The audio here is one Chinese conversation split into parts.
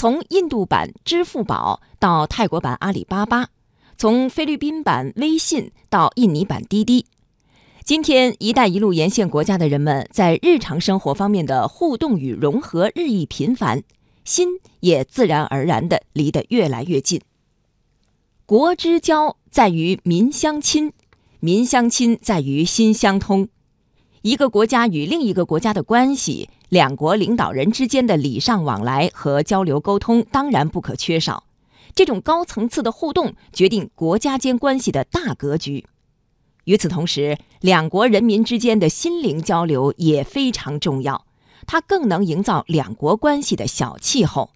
从印度版支付宝到泰国版阿里巴巴，从菲律宾版微信到印尼版滴滴，今天“一带一路”沿线国家的人们在日常生活方面的互动与融合日益频繁，心也自然而然地离得越来越近。国之交在于民相亲，民相亲在于心相通。一个国家与另一个国家的关系。两国领导人之间的礼尚往来和交流沟通当然不可缺少，这种高层次的互动决定国家间关系的大格局。与此同时，两国人民之间的心灵交流也非常重要，它更能营造两国关系的小气候。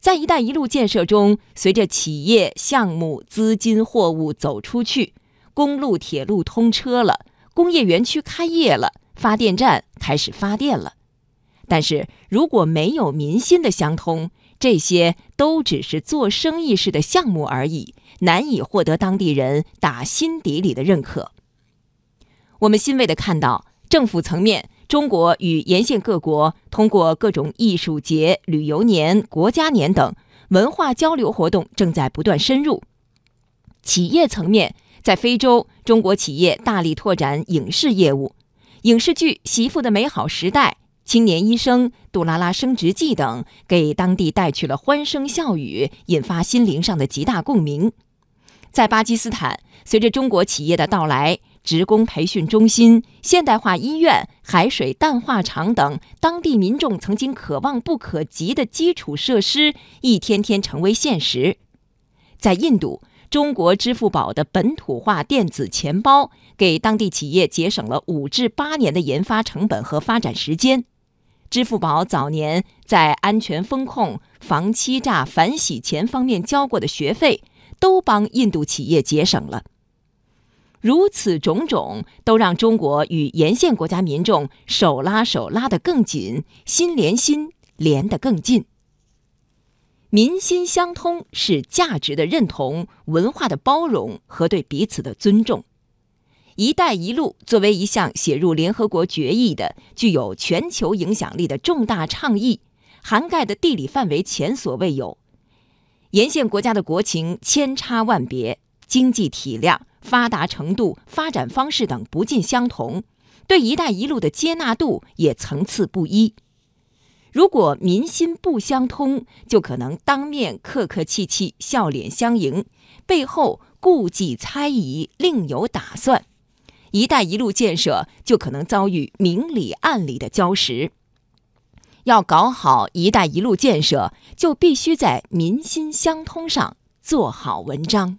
在“一带一路”建设中，随着企业、项目、资金、货物走出去，公路、铁路通车了，工业园区开业了。发电站开始发电了，但是如果没有民心的相通，这些都只是做生意式的项目而已，难以获得当地人打心底里的认可。我们欣慰地看到，政府层面，中国与沿线各国通过各种艺术节、旅游年、国家年等文化交流活动正在不断深入；企业层面，在非洲，中国企业大力拓展影视业务。影视剧《媳妇的美好时代》《青年医生》《杜拉拉升职记》等，给当地带去了欢声笑语，引发心灵上的极大共鸣。在巴基斯坦，随着中国企业的到来，职工培训中心、现代化医院、海水淡化厂等当地民众曾经可望不可及的基础设施，一天天成为现实。在印度。中国支付宝的本土化电子钱包，给当地企业节省了五至八年的研发成本和发展时间。支付宝早年在安全风控、防欺诈、反洗钱方面交过的学费，都帮印度企业节省了。如此种种，都让中国与沿线国家民众手拉手拉得更紧，心连心连得更近。民心相通是价值的认同、文化的包容和对彼此的尊重。“一带一路”作为一项写入联合国决议的、具有全球影响力的重大倡议，涵盖的地理范围前所未有。沿线国家的国情千差万别，经济体量、发达程度、发展方式等不尽相同，对“一带一路”的接纳度也层次不一。如果民心不相通，就可能当面客客气气、笑脸相迎，背后顾忌猜疑，另有打算。“一带一路”建设就可能遭遇明里暗里的礁石。要搞好“一带一路”建设，就必须在民心相通上做好文章。